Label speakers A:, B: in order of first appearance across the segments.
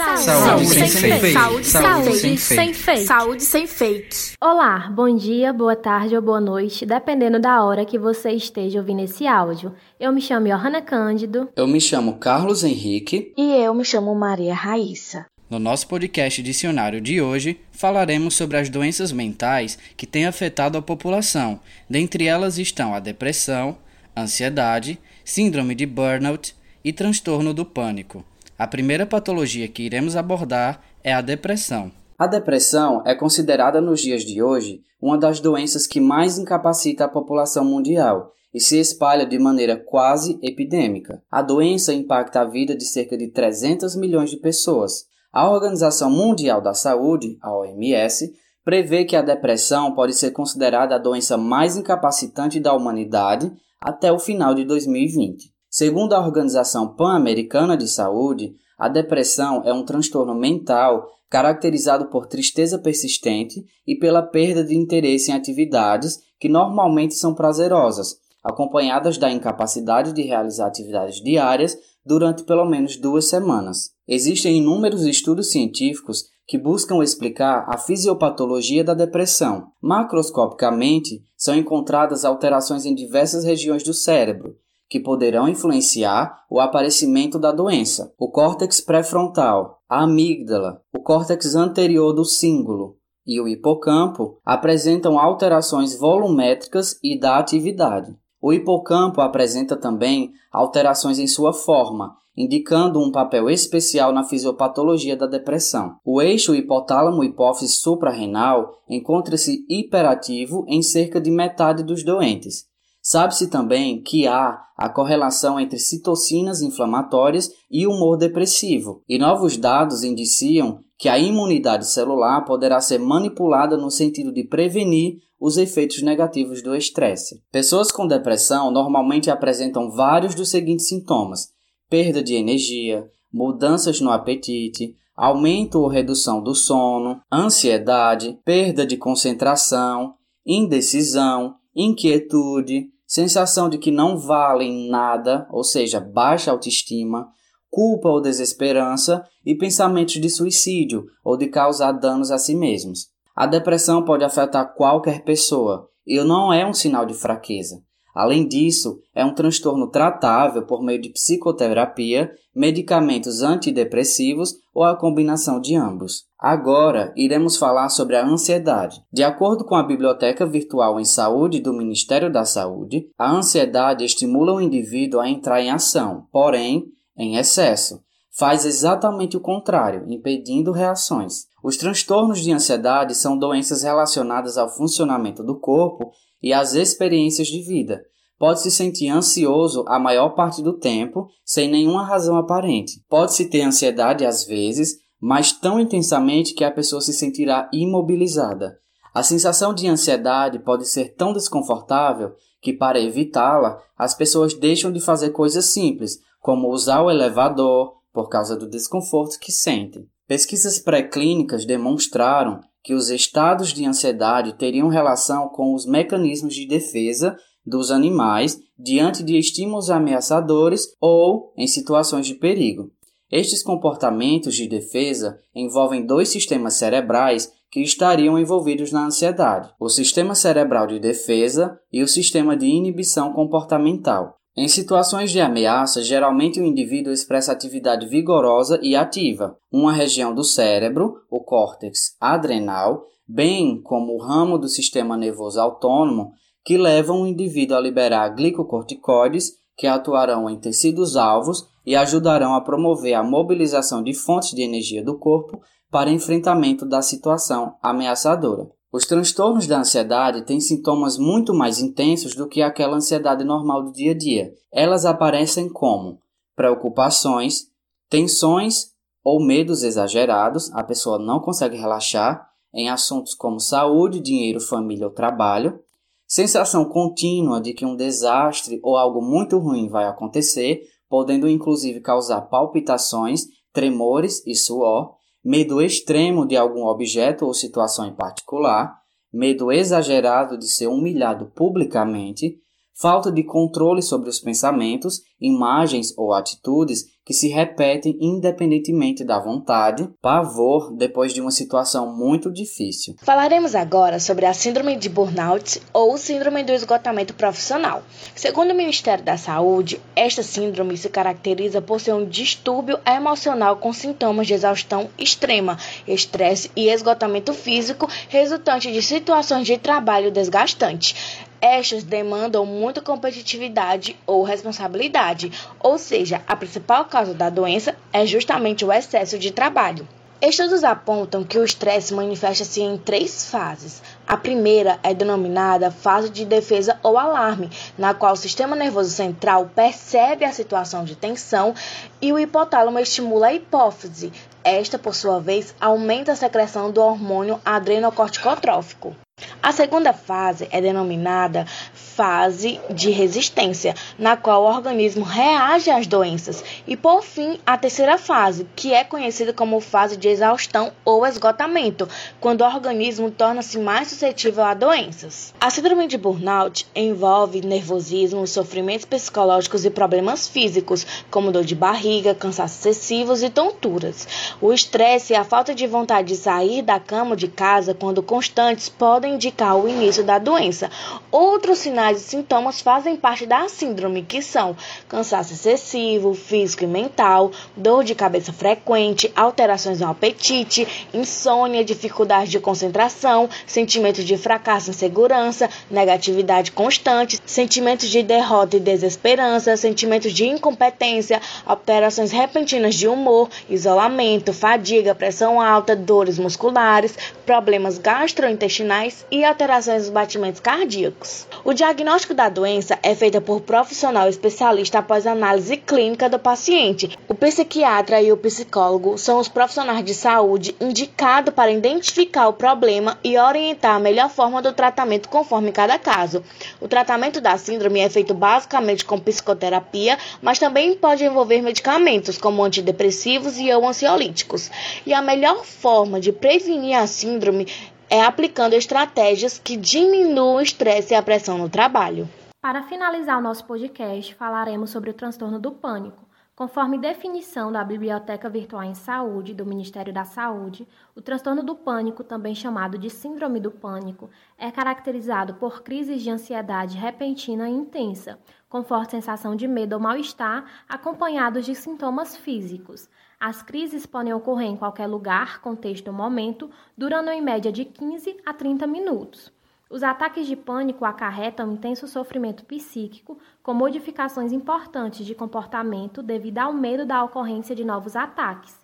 A: Saúde, saúde sem, sem fake.
B: Saúde,
A: saúde
B: sem,
A: sem
B: fake.
A: Saúde sem fake.
C: Olá, bom dia, boa tarde ou boa noite, dependendo da hora que você esteja ouvindo esse áudio. Eu me chamo Johanna Cândido.
D: Eu me chamo Carlos Henrique.
E: E eu me chamo Maria Raíssa.
D: No nosso podcast dicionário de hoje, falaremos sobre as doenças mentais que têm afetado a população. Dentre elas estão a depressão, ansiedade, síndrome de burnout e transtorno do pânico. A primeira patologia que iremos abordar é a depressão. A depressão é considerada nos dias de hoje uma das doenças que mais incapacita a população mundial e se espalha de maneira quase epidêmica. A doença impacta a vida de cerca de 300 milhões de pessoas. A Organização Mundial da Saúde, a OMS, prevê que a depressão pode ser considerada a doença mais incapacitante da humanidade até o final de 2020. Segundo a Organização Pan-Americana de Saúde, a depressão é um transtorno mental caracterizado por tristeza persistente e pela perda de interesse em atividades que normalmente são prazerosas, acompanhadas da incapacidade de realizar atividades diárias durante pelo menos duas semanas. Existem inúmeros estudos científicos que buscam explicar a fisiopatologia da depressão. Macroscopicamente, são encontradas alterações em diversas regiões do cérebro, que poderão influenciar o aparecimento da doença. O córtex pré-frontal, a amígdala, o córtex anterior do cíngulo e o hipocampo apresentam alterações volumétricas e da atividade. O hipocampo apresenta também alterações em sua forma, indicando um papel especial na fisiopatologia da depressão. O eixo hipotálamo-hipófise suprarrenal encontra-se hiperativo em cerca de metade dos doentes, Sabe-se também que há a correlação entre citocinas inflamatórias e humor depressivo, e novos dados indiciam que a imunidade celular poderá ser manipulada no sentido de prevenir os efeitos negativos do estresse. Pessoas com depressão normalmente apresentam vários dos seguintes sintomas: perda de energia, mudanças no apetite, aumento ou redução do sono, ansiedade, perda de concentração, indecisão, inquietude, sensação de que não valem nada, ou seja, baixa autoestima, culpa ou desesperança e pensamentos de suicídio ou de causar danos a si mesmos. A depressão pode afetar qualquer pessoa e não é um sinal de fraqueza. Além disso, é um transtorno tratável por meio de psicoterapia, medicamentos antidepressivos ou a combinação de ambos. Agora, iremos falar sobre a ansiedade. De acordo com a Biblioteca Virtual em Saúde do Ministério da Saúde, a ansiedade estimula o indivíduo a entrar em ação, porém, em excesso. Faz exatamente o contrário, impedindo reações. Os transtornos de ansiedade são doenças relacionadas ao funcionamento do corpo e às experiências de vida. Pode se sentir ansioso a maior parte do tempo, sem nenhuma razão aparente. Pode-se ter ansiedade às vezes, mas tão intensamente que a pessoa se sentirá imobilizada. A sensação de ansiedade pode ser tão desconfortável que, para evitá-la, as pessoas deixam de fazer coisas simples, como usar o elevador, por causa do desconforto que sentem. Pesquisas pré-clínicas demonstraram que os estados de ansiedade teriam relação com os mecanismos de defesa dos animais diante de estímulos ameaçadores ou em situações de perigo. Estes comportamentos de defesa envolvem dois sistemas cerebrais que estariam envolvidos na ansiedade: o sistema cerebral de defesa e o sistema de inibição comportamental. Em situações de ameaça, geralmente o indivíduo expressa atividade vigorosa e ativa. Uma região do cérebro, o córtex adrenal, bem como o ramo do sistema nervoso autônomo, que levam o indivíduo a liberar glicocorticoides que atuarão em tecidos alvos e ajudarão a promover a mobilização de fontes de energia do corpo para enfrentamento da situação ameaçadora. Os transtornos da ansiedade têm sintomas muito mais intensos do que aquela ansiedade normal do dia a dia. Elas aparecem como preocupações, tensões ou medos exagerados, a pessoa não consegue relaxar em assuntos como saúde, dinheiro, família ou trabalho, sensação contínua de que um desastre ou algo muito ruim vai acontecer, podendo inclusive causar palpitações, tremores e suor, medo extremo de algum objeto ou situação em particular, medo exagerado de ser humilhado publicamente, falta de controle sobre os pensamentos, imagens ou atitudes que se repetem independentemente da vontade, pavor depois de uma situação muito difícil.
E: Falaremos agora sobre a síndrome de burnout ou síndrome do esgotamento profissional. Segundo o Ministério da Saúde, esta síndrome se caracteriza por ser um distúrbio emocional com sintomas de exaustão extrema, estresse e esgotamento físico resultante de situações de trabalho desgastante. Estas demandam muita competitividade ou responsabilidade, ou seja, a principal causa da doença é justamente o excesso de trabalho. Estudos apontam que o estresse manifesta-se em três fases. A primeira é denominada fase de defesa ou alarme, na qual o sistema nervoso central percebe a situação de tensão e o hipotálamo estimula a hipófise. Esta, por sua vez, aumenta a secreção do hormônio adrenocorticotrófico. A segunda fase é denominada fase de resistência, na qual o organismo reage às doenças, e por fim, a terceira fase, que é conhecida como fase de exaustão ou esgotamento, quando o organismo torna-se mais suscetível a doenças. A síndrome de burnout envolve nervosismo, sofrimentos psicológicos e problemas físicos, como dor de barriga, cansaço excessivos e tonturas. O estresse e a falta de vontade de sair da cama de casa quando constantes podem indicar o início da doença. Outros sinais e sintomas fazem parte da síndrome, que são cansaço excessivo, físico e mental, dor de cabeça frequente, alterações no apetite, insônia, dificuldade de concentração, sentimentos de fracasso e insegurança, negatividade constante, sentimentos de derrota e desesperança, sentimentos de incompetência, alterações repentinas de humor, isolamento, fadiga, pressão alta, dores musculares, problemas gastrointestinais e alterações dos batimentos cardíacos. O diagnóstico da doença é feito por profissional especialista após análise clínica do paciente. O psiquiatra e o psicólogo são os profissionais de saúde indicados para identificar o problema e orientar a melhor forma do tratamento conforme cada caso. O tratamento da síndrome é feito basicamente com psicoterapia, mas também pode envolver medicamentos como antidepressivos e ou ansiolíticos. E a melhor forma de prevenir a síndrome é aplicando estratégias que diminuam o estresse e a pressão no trabalho.
C: Para finalizar o nosso podcast, falaremos sobre o transtorno do pânico. Conforme definição da Biblioteca Virtual em Saúde do Ministério da Saúde, o transtorno do pânico, também chamado de síndrome do pânico, é caracterizado por crises de ansiedade repentina e intensa, com forte sensação de medo ou mal-estar, acompanhados de sintomas físicos. As crises podem ocorrer em qualquer lugar, contexto ou momento, durando em média de 15 a 30 minutos. Os ataques de pânico acarretam intenso sofrimento psíquico, com modificações importantes de comportamento devido ao medo da ocorrência de novos ataques.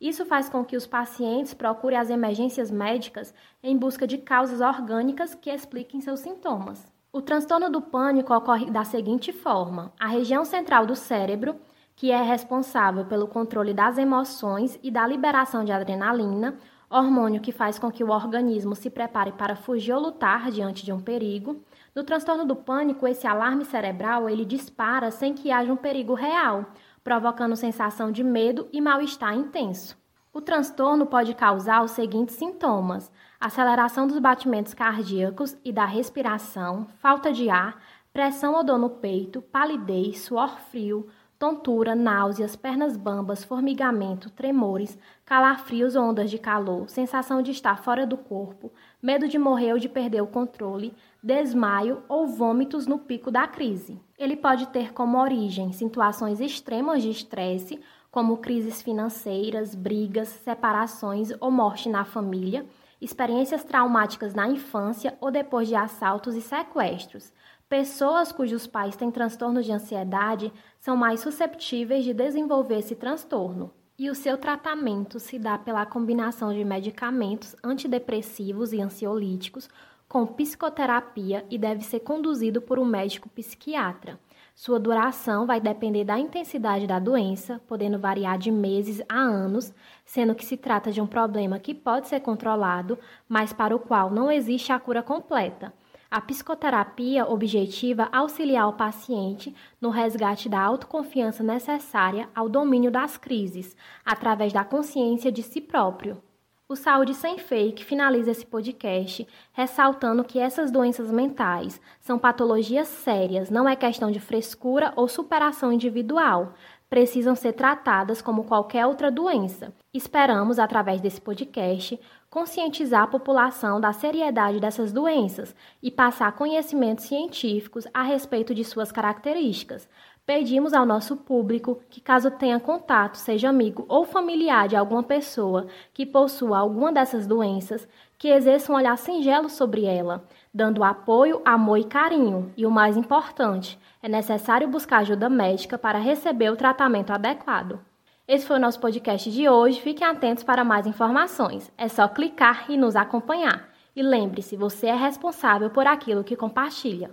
C: Isso faz com que os pacientes procurem as emergências médicas em busca de causas orgânicas que expliquem seus sintomas. O transtorno do pânico ocorre da seguinte forma: a região central do cérebro que é responsável pelo controle das emoções e da liberação de adrenalina, hormônio que faz com que o organismo se prepare para fugir ou lutar diante de um perigo. No transtorno do pânico, esse alarme cerebral ele dispara sem que haja um perigo real, provocando sensação de medo e mal-estar intenso. O transtorno pode causar os seguintes sintomas: aceleração dos batimentos cardíacos e da respiração, falta de ar, pressão ou dor no peito, palidez, suor frio, tontura, náuseas, pernas bambas, formigamento, tremores, calafrios ondas de calor, sensação de estar fora do corpo, medo de morrer ou de perder o controle, desmaio ou vômitos no pico da crise. Ele pode ter como origem situações extremas de estresse, como crises financeiras, brigas, separações ou morte na família, experiências traumáticas na infância ou depois de assaltos e sequestros, Pessoas cujos pais têm transtorno de ansiedade são mais susceptíveis de desenvolver esse transtorno. E o seu tratamento se dá pela combinação de medicamentos antidepressivos e ansiolíticos com psicoterapia e deve ser conduzido por um médico psiquiatra. Sua duração vai depender da intensidade da doença, podendo variar de meses a anos, sendo que se trata de um problema que pode ser controlado, mas para o qual não existe a cura completa. A psicoterapia objetiva auxiliar o paciente no resgate da autoconfiança necessária ao domínio das crises, através da consciência de si próprio. O Saúde Sem Fake finaliza esse podcast ressaltando que essas doenças mentais são patologias sérias, não é questão de frescura ou superação individual. Precisam ser tratadas como qualquer outra doença. Esperamos, através desse podcast, conscientizar a população da seriedade dessas doenças e passar conhecimentos científicos a respeito de suas características. Pedimos ao nosso público que, caso tenha contato, seja amigo ou familiar de alguma pessoa que possua alguma dessas doenças, que exerça um olhar singelo sobre ela, dando apoio, amor e carinho. E o mais importante, é necessário buscar ajuda médica para receber o tratamento adequado. Esse foi o nosso podcast de hoje. Fiquem atentos para mais informações. É só clicar e nos acompanhar. E lembre-se, você é responsável por aquilo que compartilha.